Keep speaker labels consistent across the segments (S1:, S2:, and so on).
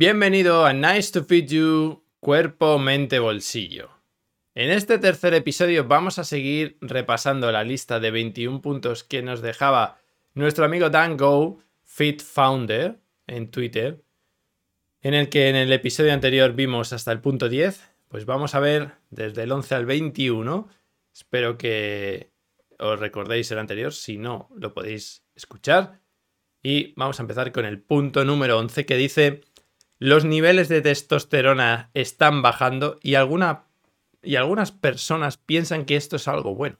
S1: Bienvenido a Nice to Feed You, cuerpo, mente, bolsillo. En este tercer episodio vamos a seguir repasando la lista de 21 puntos que nos dejaba nuestro amigo Dan Go, Fit Founder, en Twitter, en el que en el episodio anterior vimos hasta el punto 10. Pues vamos a ver desde el 11 al 21. Espero que os recordéis el anterior, si no, lo podéis escuchar. Y vamos a empezar con el punto número 11 que dice los niveles de testosterona están bajando y, y algunas personas piensan que esto es algo bueno.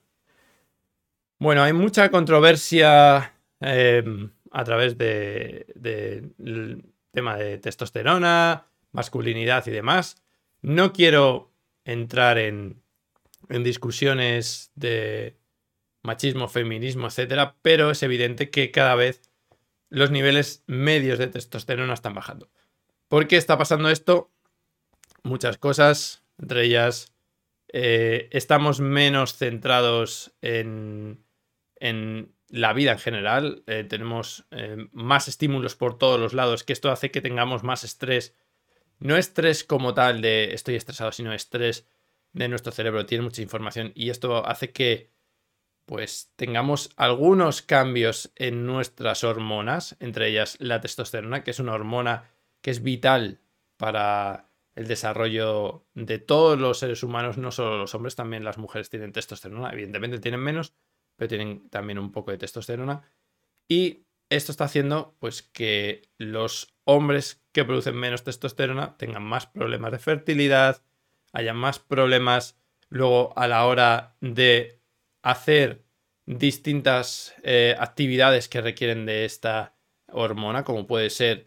S1: Bueno, hay mucha controversia em, a través del de, tema de testosterona, masculinidad y demás. No quiero entrar en, en discusiones de machismo, feminismo, etcétera, pero es evidente que cada vez los niveles medios de testosterona están bajando. ¿Por qué está pasando esto? Muchas cosas, entre ellas eh, estamos menos centrados en, la vida en general, eh, tenemos eh, más estímulos por todos los lados, que esto hace que tengamos más estrés. No estrés como tal de estoy estresado, sino estrés de nuestro cerebro, tiene mucha información y esto hace que pues tengamos algunos cambios en nuestras hormonas, entre ellas la testosterona, que es una hormona que es vital para el desarrollo de todos los seres humanos, no solo los hombres, también las mujeres tienen testosterona, evidentemente tienen menos, pero tienen también un poco de testosterona. Y esto está haciendo pues que los hombres que producen menos testosterona tengan más problemas de fertilidad, haya más problemas luego a la hora de hacer distintas eh, actividades que requieren de esta hormona, como puede ser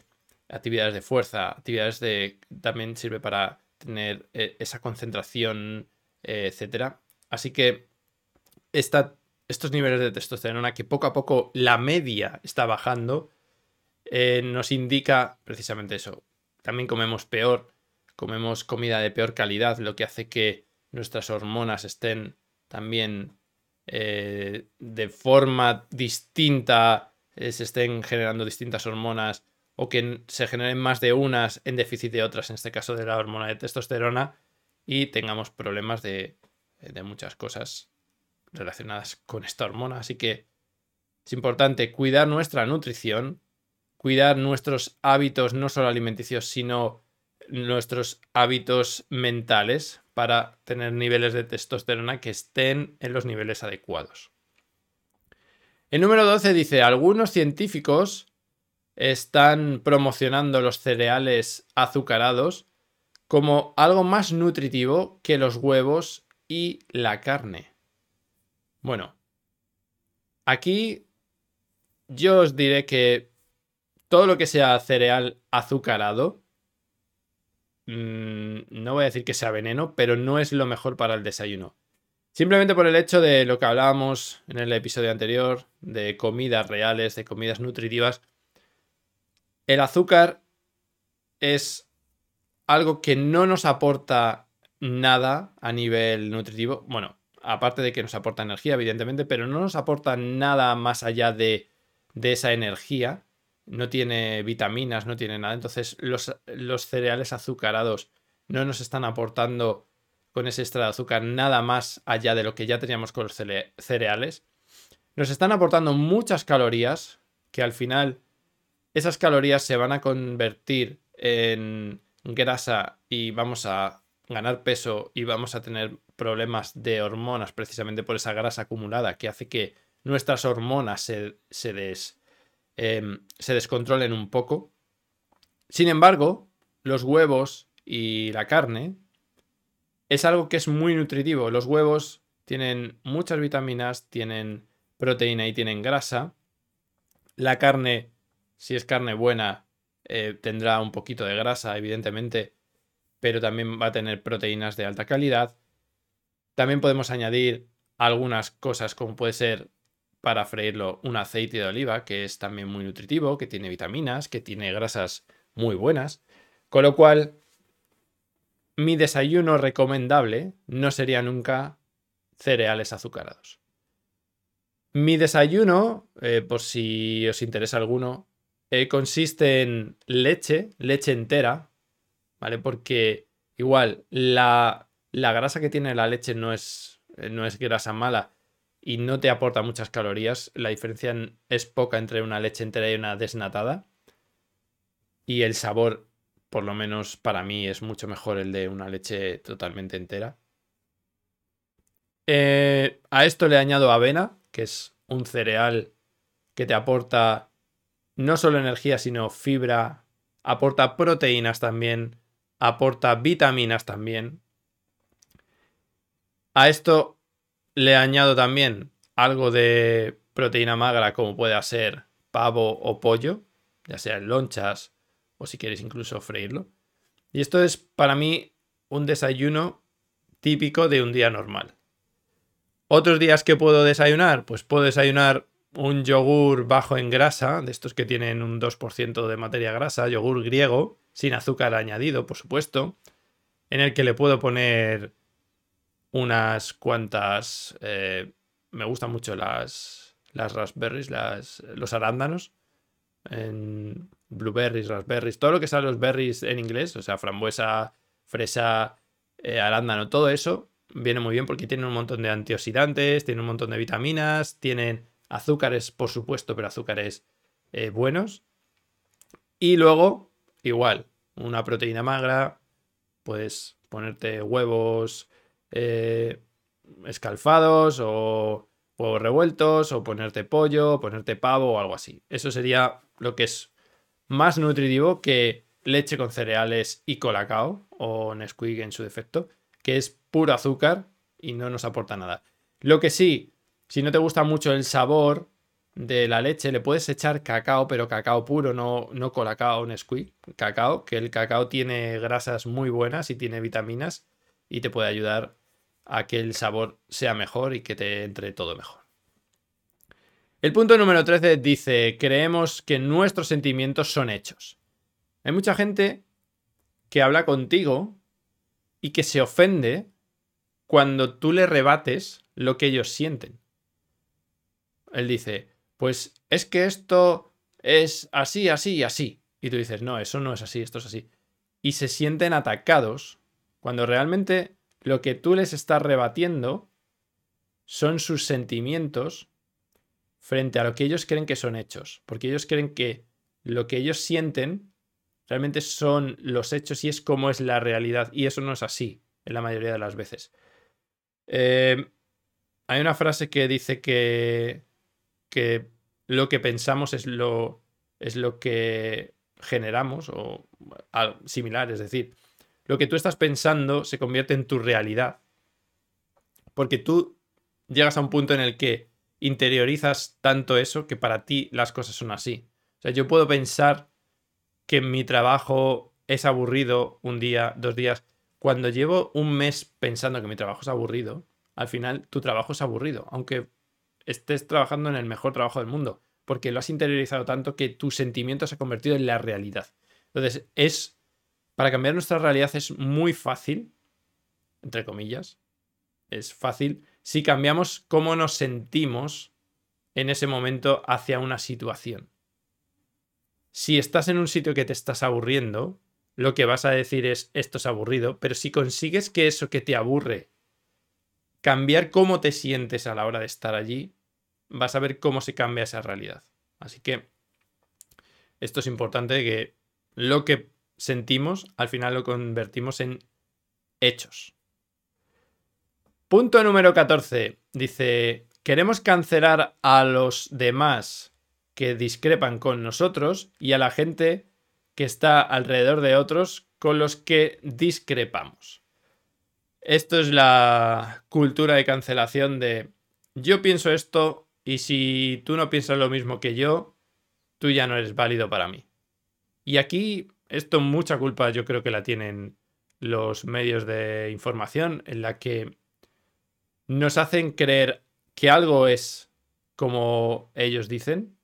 S1: actividades de fuerza, actividades de... también sirve para tener eh, esa concentración, eh, etcétera. Así que estos niveles de testosterona, que poco a poco la media está bajando, eh, nos indica precisamente eso. También comemos peor, comemos comida de peor calidad, lo que hace que nuestras hormonas estén también de forma distinta, se estén generando distintas hormonas o que se generen más de unas en déficit de otras, en este caso de la hormona de testosterona, y tengamos problemas de, muchas cosas relacionadas con esta hormona. Así que es importante cuidar nuestra nutrición, cuidar nuestros hábitos no solo alimenticios, sino nuestros hábitos mentales para tener niveles de testosterona que estén en los niveles adecuados. El número 12 dice, algunos científicos están promocionando los cereales azucarados como algo más nutritivo que los huevos y la carne. Bueno, aquí yo os diré que todo lo que sea cereal azucarado, mm, no voy a decir que sea veneno, pero no es lo mejor para el desayuno. Simplemente por el hecho de lo que hablábamos en el episodio anterior, de comidas reales, de comidas nutritivas, el azúcar es algo que no nos aporta nada a nivel nutritivo. Bueno, aparte de que nos aporta energía, evidentemente, pero no nos aporta nada más allá de, esa energía. No tiene vitaminas, no tiene nada. Entonces, los, los, cereales azucarados no nos están aportando con ese extra de azúcar nada más allá de lo que ya teníamos con los cereales. Nos están aportando muchas calorías que al final esas calorías se van a convertir en grasa y vamos a ganar peso y vamos a tener problemas de hormonas precisamente por esa grasa acumulada que hace que nuestras hormonas se, se, em, se descontrolen un poco. Sin embargo, los huevos y la carne es algo que es muy nutritivo. Los huevos tienen muchas vitaminas, tienen proteína y tienen grasa. La carne si es carne buena, eh, tendrá un poquito de grasa, evidentemente, pero también va a tener proteínas de alta calidad. También podemos añadir algunas cosas como puede ser para freírlo un aceite de oliva, que es también muy nutritivo, que tiene vitaminas, que tiene grasas muy buenas. Con lo cual, mi desayuno recomendable no sería nunca cereales azucarados. Mi desayuno, eh, por si os interesa alguno, eh, consiste en leche, leche entera, ¿vale? Porque igual la, la grasa que tiene la leche no es, no es grasa mala y no te aporta muchas calorías. La diferencia es poca entre una leche entera y una desnatada. Y el sabor, por lo menos para mí, es mucho mejor el de una leche totalmente entera. Eh, a esto le añado avena, que es un cereal que te aporta no solo energía, sino fibra, aporta proteínas también, aporta vitaminas también. A esto le añado también algo de proteína magra como puede ser pavo o pollo, ya sea en lonchas o si quieres incluso freírlo. Y esto es para mí un desayuno típico de un día normal. Otros días que puedo desayunar, pues puedo desayunar un yogur bajo en grasa, de estos que tienen un 2% de materia grasa, yogur griego, sin azúcar añadido, por supuesto, en el que le puedo poner unas cuantas... Eh, me gustan mucho las, las raspberries, las, los arándanos, en blueberries, raspberries, todo lo que son los berries en inglés, o sea, frambuesa, fresa, eh, arándano, todo eso viene muy bien porque tiene un montón de antioxidantes, tiene un montón de vitaminas, tienen azúcares, por supuesto, pero azúcares eh, buenos. Y luego, igual, una proteína magra, puedes ponerte huevos eh, escalfados o huevos revueltos o ponerte pollo, ponerte pavo o algo así. Eso sería lo que es más nutritivo que leche con cereales y colacao o Nesquik en su defecto, que es puro azúcar y no nos aporta nada. Lo que sí, si no te gusta mucho el sabor de la leche, le puedes echar cacao, pero cacao puro, no, no colacao, Nesquik, cacao, que el cacao tiene grasas muy buenas y tiene vitaminas y te puede ayudar a que el sabor sea mejor y que te entre todo mejor. El punto número 13 dice, creemos que nuestros sentimientos son hechos. Hay mucha gente que habla contigo y que se ofende cuando tú le rebates lo que ellos sienten. Él dice, pues es que esto es así, así y así. Y tú dices, no, eso no es así, esto es así. Y se sienten atacados cuando realmente lo que tú les estás rebatiendo son sus sentimientos frente a lo que ellos creen que son hechos. Porque ellos creen que lo que ellos sienten realmente son los hechos y es como es la realidad. Y eso no es así en la mayoría de las veces. Eh, hay una frase que dice que, que lo que pensamos es lo, es lo que generamos o similar, es decir, lo que tú estás pensando se convierte en tu realidad. Porque tú llegas a un punto en el que interiorizas tanto eso que para ti las cosas son así. O sea, yo puedo pensar que mi trabajo es aburrido un día, dos días, cuando llevo un mes pensando que mi trabajo es aburrido, al final tu trabajo es aburrido, aunque estés trabajando en el mejor trabajo del mundo, porque lo has interiorizado tanto que tu sentimiento se ha convertido en la realidad. Entonces, es para cambiar nuestra realidad es muy fácil, entre comillas, es fácil si cambiamos cómo nos sentimos en ese momento hacia una situación. Si estás en un sitio que te estás aburriendo, lo que vas a decir es esto es aburrido, pero si consigues que eso que te aburre, cambiar cómo te sientes a la hora de estar allí, vas a ver cómo se cambia esa realidad. Así que esto es importante que lo que sentimos al final lo convertimos en hechos. Punto número 14. Dice, queremos cancelar a los demás que discrepan con nosotros y a la gente que está alrededor de otros con los que discrepamos. Esto es la cultura de cancelación de yo pienso esto y si tú no piensas lo mismo que yo, tú ya no eres válido para mí. Y aquí esto mucha culpa yo creo que la tienen los medios de información en la que nos hacen creer que algo es como ellos dicen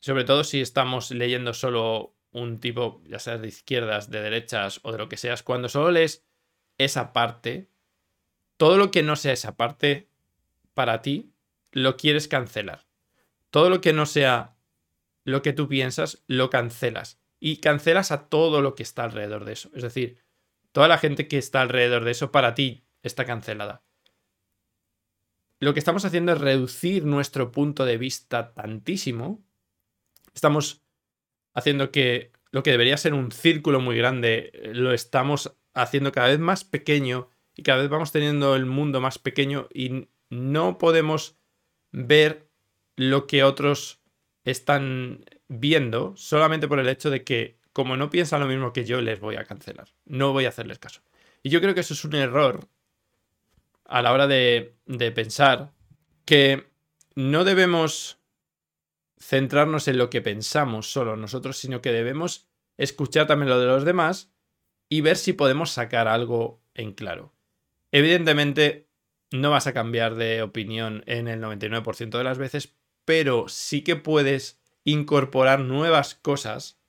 S1: sobre todo si estamos leyendo solo un tipo, ya sea de izquierdas, de derechas o de lo que seas, cuando solo lees esa parte, todo lo que no sea esa parte, para ti, lo quieres cancelar. Todo lo que no sea lo que tú piensas, lo cancelas. Y cancelas a todo lo que está alrededor de eso. Es decir, toda la gente que está alrededor de eso para ti está cancelada. Lo que estamos haciendo es reducir nuestro punto de vista tantísimo. Estamos haciendo que lo que debería ser un círculo muy grande eh, lo estamos haciendo cada vez más pequeño y cada vez vamos teniendo el mundo más pequeño y no podemos ver lo que otros están viendo solamente por el hecho de que como no piensan lo mismo que yo, les voy a cancelar. No voy a hacerles caso. Y yo creo que eso es un error a la hora de, de pensar que no debemos centrarnos en lo que pensamos solo nosotros, sino que debemos escuchar también lo de los demás y ver si podemos sacar algo en claro. Evidentemente, no vas a cambiar de opinión en el 99% de las veces, pero sí que puedes incorporar nuevas cosas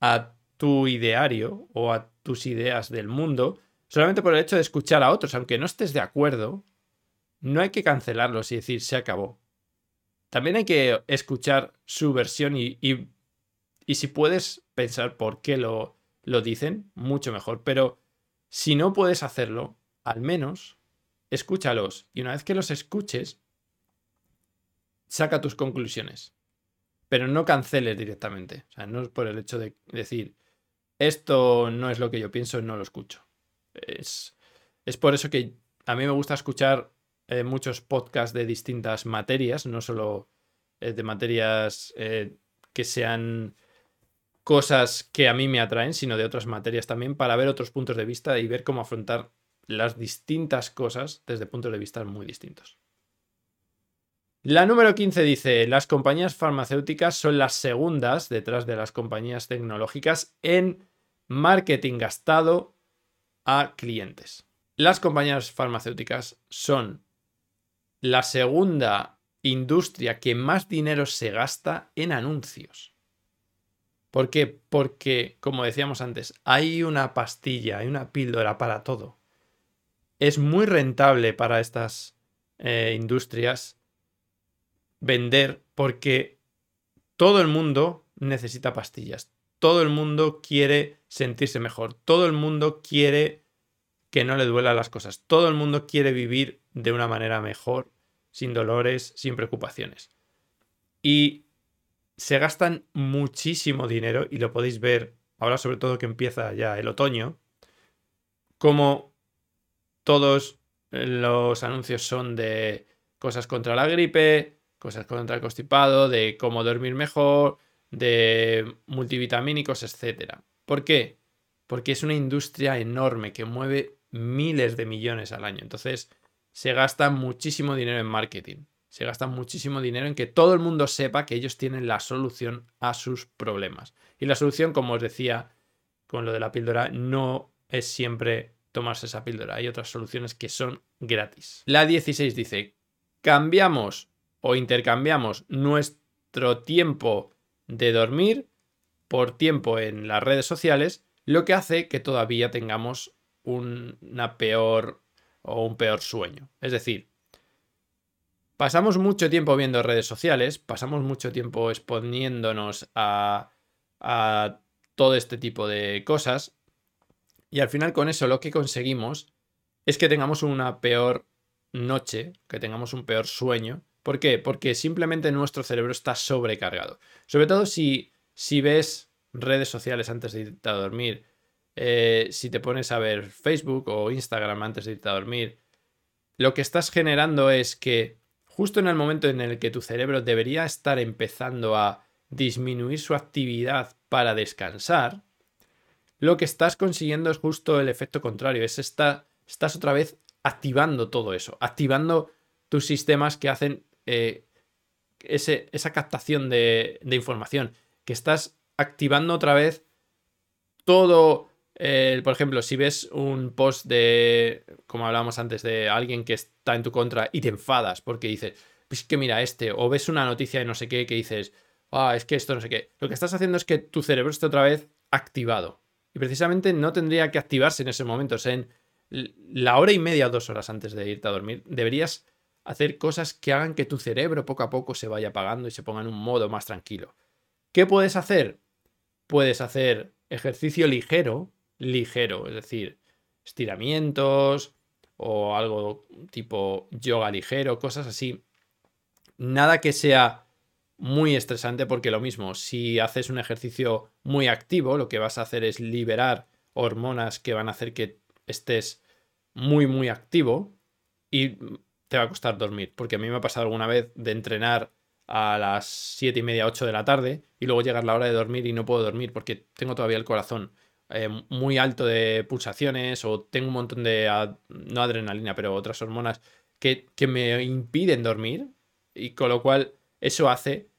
S1: a tu ideario o a tus ideas del mundo solamente por el hecho de escuchar a otros, aunque no estés de acuerdo, no hay que cancelarlos y decir se acabó. También hay que escuchar su versión y, y, si puedes pensar por qué lo, lo dicen, mucho mejor. Pero si no puedes hacerlo, al menos escúchalos. Y una vez que los escuches, saca tus conclusiones. Pero no canceles directamente. O sea, no es por el hecho de decir, esto no es lo que yo pienso, no lo escucho. Es, es por eso que a mí me gusta escuchar eh, muchos podcasts de distintas materias, no solo eh, de materias eh, que sean cosas que a mí me atraen, sino de otras materias también, para ver otros puntos de vista y ver cómo afrontar las distintas cosas desde puntos de vista muy distintos. La número 15 dice, las compañías farmacéuticas son las segundas detrás de las compañías tecnológicas en marketing gastado a clientes. Las compañías farmacéuticas son la segunda industria que más dinero se gasta en anuncios. ¿Por qué? Porque, como decíamos antes, hay una pastilla, hay una píldora para todo. Es muy rentable para estas eh, industrias vender porque todo el mundo necesita pastillas. Todo el mundo quiere sentirse mejor. Todo el mundo quiere que no le duelan las cosas. Todo el mundo quiere vivir de una manera mejor, sin dolores, sin preocupaciones. Y se gastan muchísimo dinero y lo podéis ver ahora sobre todo que empieza ya el otoño, como todos los anuncios son de cosas contra la gripe, cosas contra el constipado, de cómo dormir mejor, de multivitamínicos, etc. ¿Por qué? Porque es una industria enorme que mueve miles de millones al año. Entonces, se gasta muchísimo dinero en marketing se gasta muchísimo dinero en que todo el mundo sepa que ellos tienen la solución a sus problemas. Y la solución, como os decía con lo de la píldora, no es siempre tomarse esa píldora. Hay otras soluciones que son gratis. La 16 dice, cambiamos o intercambiamos nuestro tiempo de dormir por tiempo en las redes sociales, lo que hace que todavía tengamos una peor o un peor sueño. Es decir, Pasamos mucho tiempo viendo redes sociales, pasamos mucho tiempo exponiéndonos a, todo este tipo de cosas y al final con eso lo que conseguimos es que tengamos una peor noche, que tengamos un peor sueño. ¿Por qué? Porque simplemente nuestro cerebro está sobrecargado. Sobre todo si, si ves redes sociales antes de irte a dormir, eh, si te pones a ver Facebook o Instagram antes de irte a dormir, lo que estás generando es que justo en el momento en el que tu cerebro debería estar empezando a disminuir su actividad para descansar, lo que estás consiguiendo es justo el efecto contrario. Es esta, estás otra vez activando todo eso, activando tus sistemas que hacen eh, esa captación de, información, que estás activando otra vez todo por ejemplo, si ves un post de, como hablábamos antes, de alguien que está en tu contra y te enfadas porque dices, pues que mira este, o ves una noticia de no sé qué que dices, ah, es que esto no sé qué. Lo que estás haciendo es que tu cerebro esté otra vez activado. Y precisamente no tendría que activarse en ese momento. En la hora y media o dos horas antes de irte a dormir, deberías hacer cosas que hagan que tu cerebro poco a poco se vaya apagando y se ponga en un modo más tranquilo. ¿Qué puedes hacer? Puedes hacer ejercicio ligero, ligero, es decir, estiramientos o algo tipo yoga ligero, cosas así. Nada que sea muy estresante porque lo mismo, si haces un ejercicio muy activo, lo que vas a hacer es liberar hormonas que van a hacer que estés muy, muy activo y te va a costar dormir. Porque a mí me ha pasado alguna vez de entrenar a las 7 y media, 8 de la tarde y luego llegar la hora de dormir y no puedo dormir porque tengo todavía el corazón eh, muy alto de pulsaciones o tengo un montón de, no adrenalina, pero otras hormonas que, que me impiden dormir y con lo cual eso hace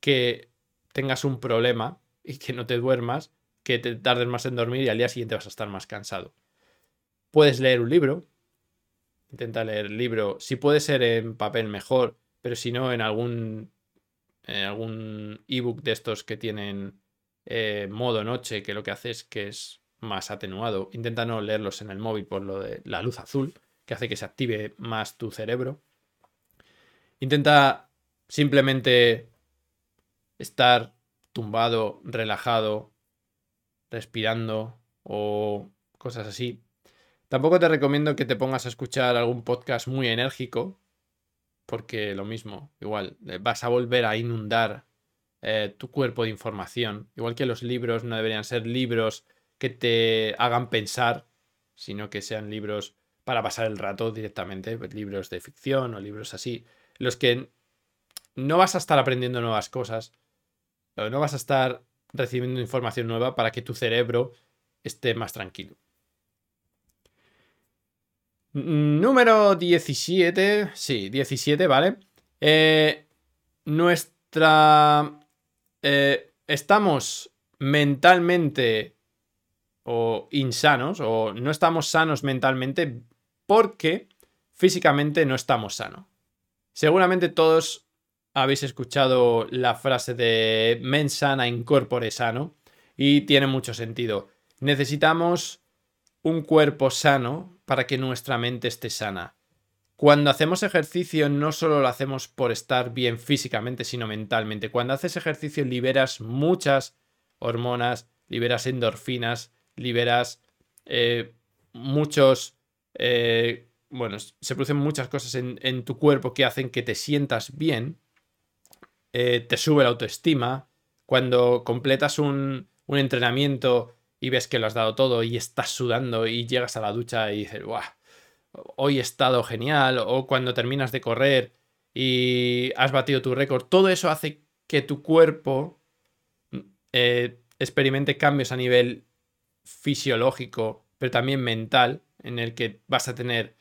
S1: que tengas un problema y que no te duermas, que te tardes más en dormir y al día siguiente vas a estar más cansado. Puedes leer un libro, intenta leer el libro, si puede ser en papel mejor, pero si no en algún en algún ebook de estos que tienen eh, modo noche, que lo que hace es que es más atenuado. Intenta no leerlos en el móvil por lo de la luz azul, que hace que se active más tu cerebro. Intenta simplemente estar tumbado, relajado, respirando o cosas así. Tampoco te recomiendo que te pongas a escuchar algún podcast muy enérgico, porque lo mismo, igual, eh, vas a volver a inundar eh, tu cuerpo de información. Igual que los libros no deberían ser libros que te hagan pensar, sino que sean libros para pasar el rato directamente, pues, libros de ficción o libros así, los que no vas a estar aprendiendo nuevas cosas, no vas a estar recibiendo información nueva para que tu cerebro esté más tranquilo. Número 17. Sí, 17, ¿vale? Eh, nuestra... Eh, estamos mentalmente o insanos o no estamos sanos mentalmente porque físicamente no estamos sanos. Seguramente todos habéis escuchado la frase de mens sana incorpore sano y tiene mucho sentido. Necesitamos un cuerpo sano para que nuestra mente esté sana. Cuando hacemos ejercicio no solo lo hacemos por estar bien físicamente, sino mentalmente. Cuando haces ejercicio liberas muchas hormonas, liberas endorfinas, liberas eh, muchos... Eh, bueno, se producen muchas cosas en, tu cuerpo que hacen que te sientas bien, eh, te sube la autoestima. Cuando completas un, un entrenamiento y ves que lo has dado todo y estás sudando y llegas a la ducha y dices, ¡guau! Hoy he estado genial. O cuando terminas de correr y has batido tu récord. Todo eso hace que tu cuerpo eh, experimente cambios a nivel fisiológico, pero también mental, en el que vas a tener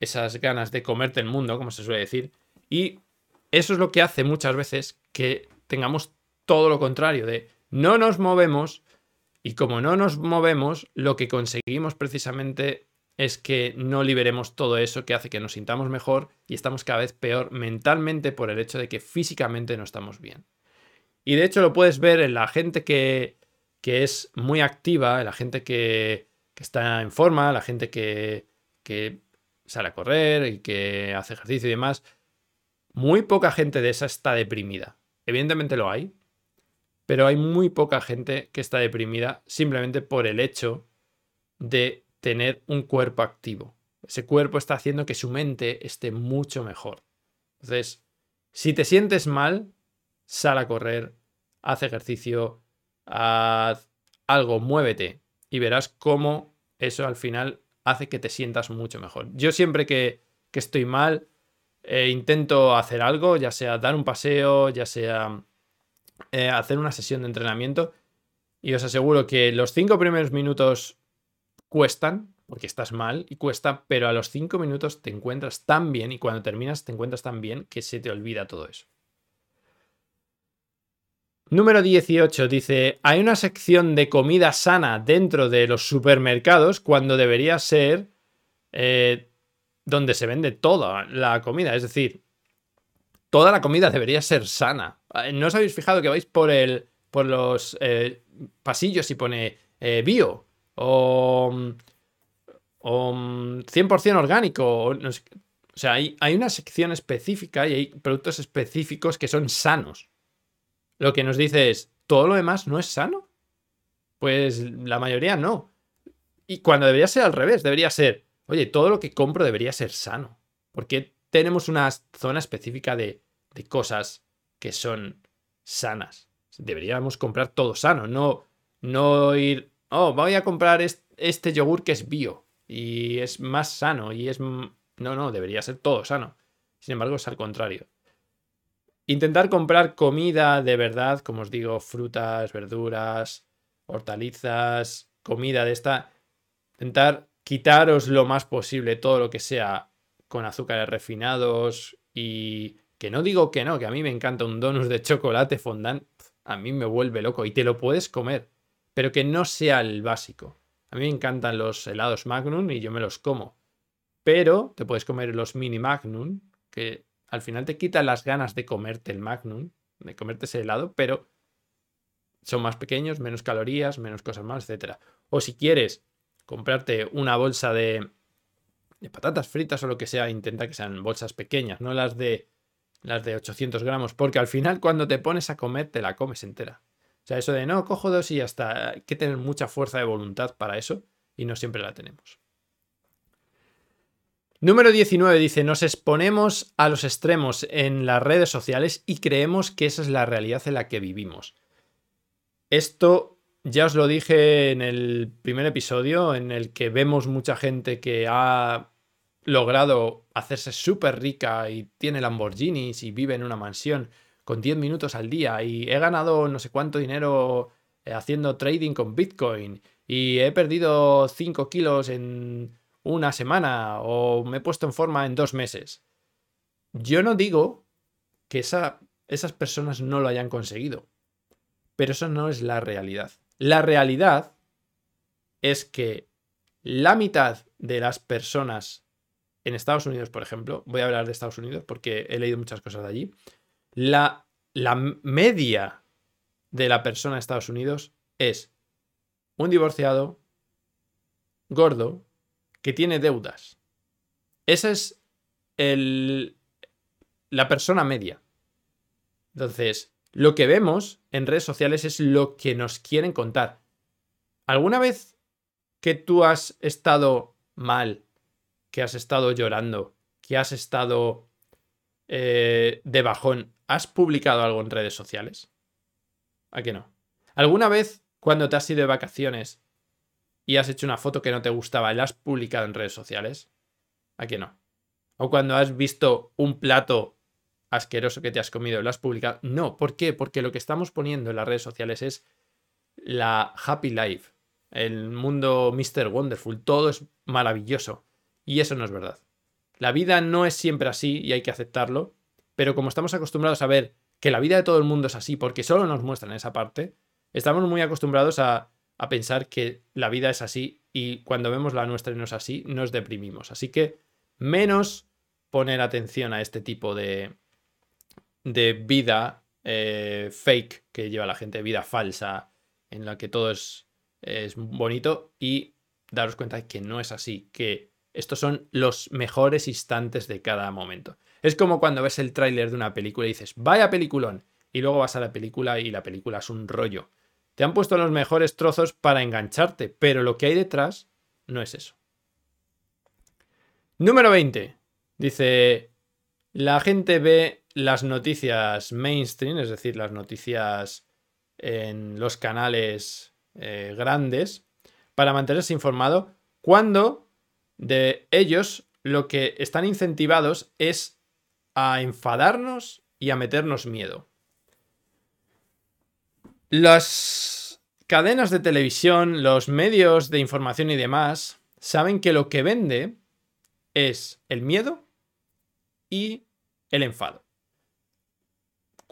S1: esas ganas de comerte el mundo, como se suele decir. Y eso es lo que hace muchas veces que tengamos todo lo contrario, de no nos movemos y como no nos movemos, lo que conseguimos precisamente es que no liberemos todo eso que hace que nos sintamos mejor y estamos cada vez peor mentalmente por el hecho de que físicamente no estamos bien. Y de hecho lo puedes ver en la gente que, que es muy activa, en la gente que, que, está en forma, la gente que, que sale a correr y que hace ejercicio y demás. Muy poca gente de esa está deprimida. Evidentemente lo hay, pero hay muy poca gente que está deprimida simplemente por el hecho de tener un cuerpo activo. Ese cuerpo está haciendo que su mente esté mucho mejor. Entonces, si te sientes mal, sal a correr, haz ejercicio, haz algo, muévete y verás cómo eso al final hace que te sientas mucho mejor. Yo siempre que, estoy mal, eh, intento hacer algo, ya sea dar un paseo, ya sea eh, hacer una sesión de entrenamiento y os aseguro que los cinco primeros minutos cuestan, porque estás mal y cuesta, pero a los cinco minutos te encuentras tan bien y cuando terminas te encuentras tan bien que se te olvida todo eso. Número 18 dice, hay una sección de comida sana dentro de los supermercados cuando debería ser eh, donde se vende toda la comida. Es decir, toda la comida debería ser sana. Eh, ¿No os habéis fijado que vais por, el, por los eh, pasillos y pone eh, bio o, 100% orgánico? O, sea, hay, hay, una sección específica y hay productos específicos que son sanos. Lo que nos dice es, todo lo demás no es sano. Pues la mayoría no. Y cuando debería ser al revés, debería ser, oye, todo lo que compro debería ser sano. Porque tenemos una zona específica de, de cosas que son sanas. Deberíamos comprar todo sano, no, no ir, oh, voy a comprar este yogur que es bio y es más sano y es... No, no, debería ser todo sano. Sin embargo, es al contrario. Intentar comprar comida de verdad, como os digo, frutas, verduras, hortalizas, comida de esta. Intentar quitaros lo más posible todo lo que sea con azúcares refinados y que no digo que no, que a mí me encanta un donus de chocolate fondant, a mí me vuelve loco y te lo puedes comer, pero que no sea el básico. A mí me encantan los helados Magnum y yo me los como, pero te puedes comer los mini Magnum, que al final te quitan las ganas de comerte el Magnum, de comerte ese helado, pero son más pequeños, menos calorías, menos cosas más, etc. O si quieres comprarte una bolsa de, de patatas fritas o lo que sea, intenta que sean bolsas pequeñas, no las de las de 800 gramos, porque al final cuando te pones a comer te la comes entera. O sea, eso de no, cojo dos y ya está. Hay que tener mucha fuerza de voluntad para eso y no siempre la tenemos. Número 19 dice, nos exponemos a los extremos en las redes sociales y creemos que esa es la realidad en la que vivimos. Esto ya os lo dije en el primer episodio, en el que vemos mucha gente que ha logrado hacerse súper rica y tiene Lamborghinis y vive en una mansión con 10 minutos al día y he ganado no sé cuánto dinero eh, haciendo trading con Bitcoin y he perdido 5 kilos en una semana o me he puesto en forma en dos meses. Yo no digo que esas personas no lo hayan conseguido, pero eso no es la realidad. La realidad es que la mitad de las personas en Estados Unidos, por ejemplo, voy a hablar de Estados Unidos porque he leído muchas cosas de allí, la, la media de la persona en Estados Unidos es un divorciado, gordo, que tiene deudas. Esa es el, la persona media. Entonces, lo que vemos en redes sociales es lo que nos quieren contar. ¿Alguna vez que tú has estado mal, que has estado llorando, que has estado eh, de bajón, has publicado algo en redes sociales? ¿A qué no? ¿Alguna vez cuando te has ido de vacaciones y has hecho una foto que no te gustaba y la has publicado en redes sociales? ¿A qué no? O cuando has visto un plato asqueroso que te has comido lo has publicado. No, ¿por qué? Porque lo que estamos poniendo en las redes sociales es la happy life, el mundo Mr. Wonderful, todo es maravilloso. Y eso no es verdad. La vida no es siempre así y hay que aceptarlo, pero como estamos acostumbrados a ver que la vida de todo el mundo es así porque solo nos muestran esa parte, estamos muy acostumbrados a a pensar que la vida es así y cuando vemos la nuestra y no es así, nos deprimimos. Así que menos poner atención a este tipo de, de vida eh, fake que lleva la gente, vida falsa, en la que todo es, es bonito y daros cuenta de que no es así, que estos son los mejores instantes de cada momento. Es como cuando ves el tráiler de una película y dices, vaya peliculón, y luego vas a la película y la película es un rollo. Te han puesto los mejores trozos para engancharte, pero lo que hay detrás no es eso. Número 20. Dice, la gente ve las noticias mainstream, es decir, las noticias en los canales eh, grandes, para mantenerse informado, cuando de ellos lo que están incentivados es a enfadarnos y a meternos miedo. Las cadenas de televisión, los medios de información y demás saben que lo que vende es el miedo y el enfado.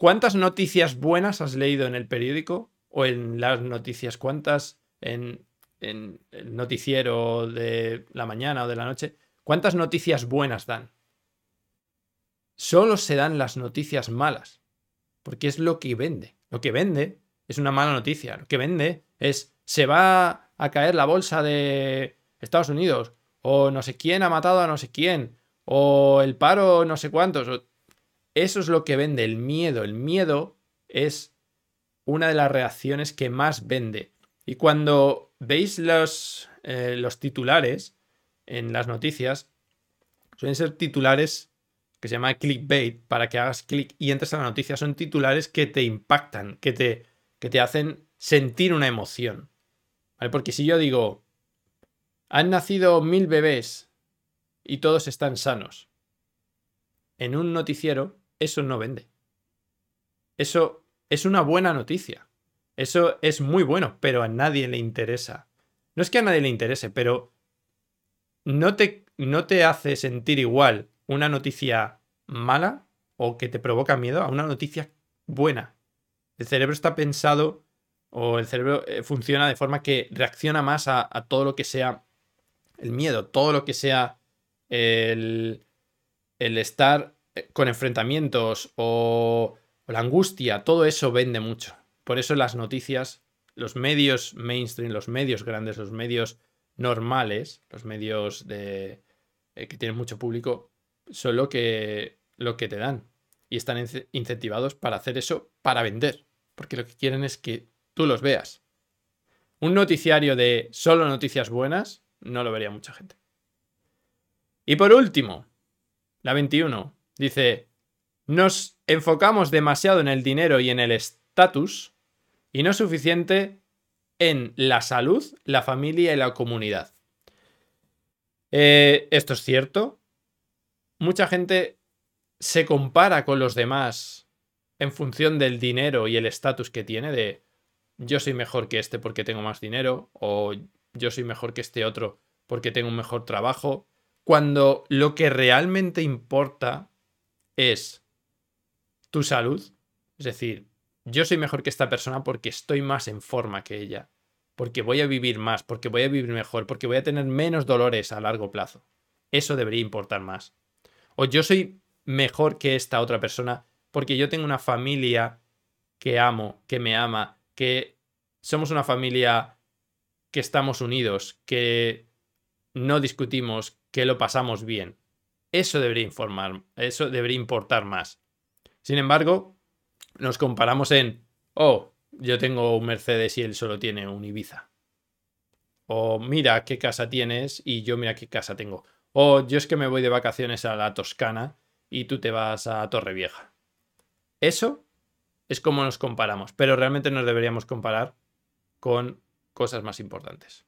S1: ¿Cuántas noticias buenas has leído en el periódico o en las noticias? ¿Cuántas en, en el noticiero de la mañana o de la noche? ¿Cuántas noticias buenas dan? Solo se dan las noticias malas, porque es lo que vende. Lo que vende es una mala noticia. Lo que vende es se va a caer la bolsa de Estados Unidos, o no sé quién ha matado a no sé quién, o el paro no sé cuántos. Eso es lo que vende el miedo. El miedo es una de las reacciones que más vende. Y cuando veis los, eh, los titulares en las noticias, suelen ser titulares que se llama clickbait, para que hagas clic y entres a la noticia. Son titulares que te impactan, que te, que te hacen sentir una emoción. Porque si yo digo, han nacido mil bebés y todos están sanos, en un noticiero eso no vende. Eso es una buena noticia. Eso es muy bueno, pero a nadie le interesa. No es que a nadie le interese, pero no te, no te hace sentir igual una noticia mala o que te provoca miedo a una noticia buena. El cerebro está pensado o el cerebro eh, funciona de forma que reacciona más a, todo lo que sea el miedo, todo lo que sea el, el estar con enfrentamientos o, o la angustia, todo eso vende mucho. Por eso las noticias, los medios mainstream, los medios grandes, los medios normales, los medios de, eh, que tienen mucho público, son lo que, lo que te dan. Y están incentivados para hacer eso, para vender. Porque lo que quieren es que tú los veas. Un noticiario de solo noticias buenas no lo vería mucha gente. Y por último, la 21 dice, nos enfocamos demasiado en el dinero y en el estatus y no suficiente en la salud, la familia y la comunidad. Eh, esto es cierto. Mucha gente se compara con los demás en función del dinero y el estatus que tiene de yo soy mejor que este porque tengo más dinero o yo soy mejor que este otro porque tengo un mejor trabajo, cuando lo que realmente importa es tu salud, es decir, yo soy mejor que esta persona porque estoy más en forma que ella, porque voy a vivir más, porque voy a vivir mejor, porque voy a tener menos dolores a largo plazo. Eso debería importar más. O yo soy mejor que esta otra persona porque yo tengo una familia que amo, que me ama, que somos una familia que estamos unidos, que no discutimos, que lo pasamos bien. Eso debería informar, eso debería importar más. Sin embargo, nos comparamos en, oh, yo tengo un Mercedes y él solo tiene un Ibiza. O mira qué casa tienes y yo mira qué casa tengo. O yo es que me voy de vacaciones a la Toscana y tú te vas a Torrevieja. Eso es como nos comparamos, pero realmente nos deberíamos comparar con cosas más importantes.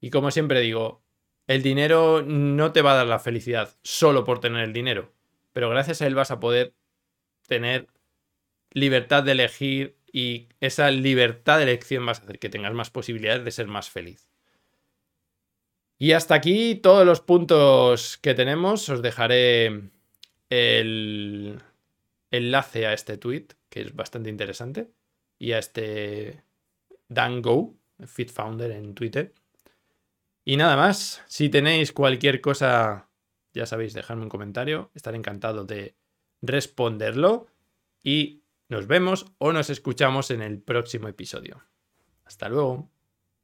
S1: Y como siempre digo, el dinero no te va a dar la felicidad solo por tener el dinero, pero gracias a él vas a poder tener libertad de elegir y esa libertad de elección va a hacer que tengas más posibilidades de ser más feliz. Y hasta aquí todos los puntos que tenemos. Os dejaré el enlace a este tweet, que es bastante interesante, y a este Dan Go, Fit Founder en Twitter. Y nada más, si tenéis cualquier cosa, ya sabéis, dejadme un comentario, estaré encantado de responderlo y nos vemos o nos escuchamos en el próximo episodio. Hasta luego.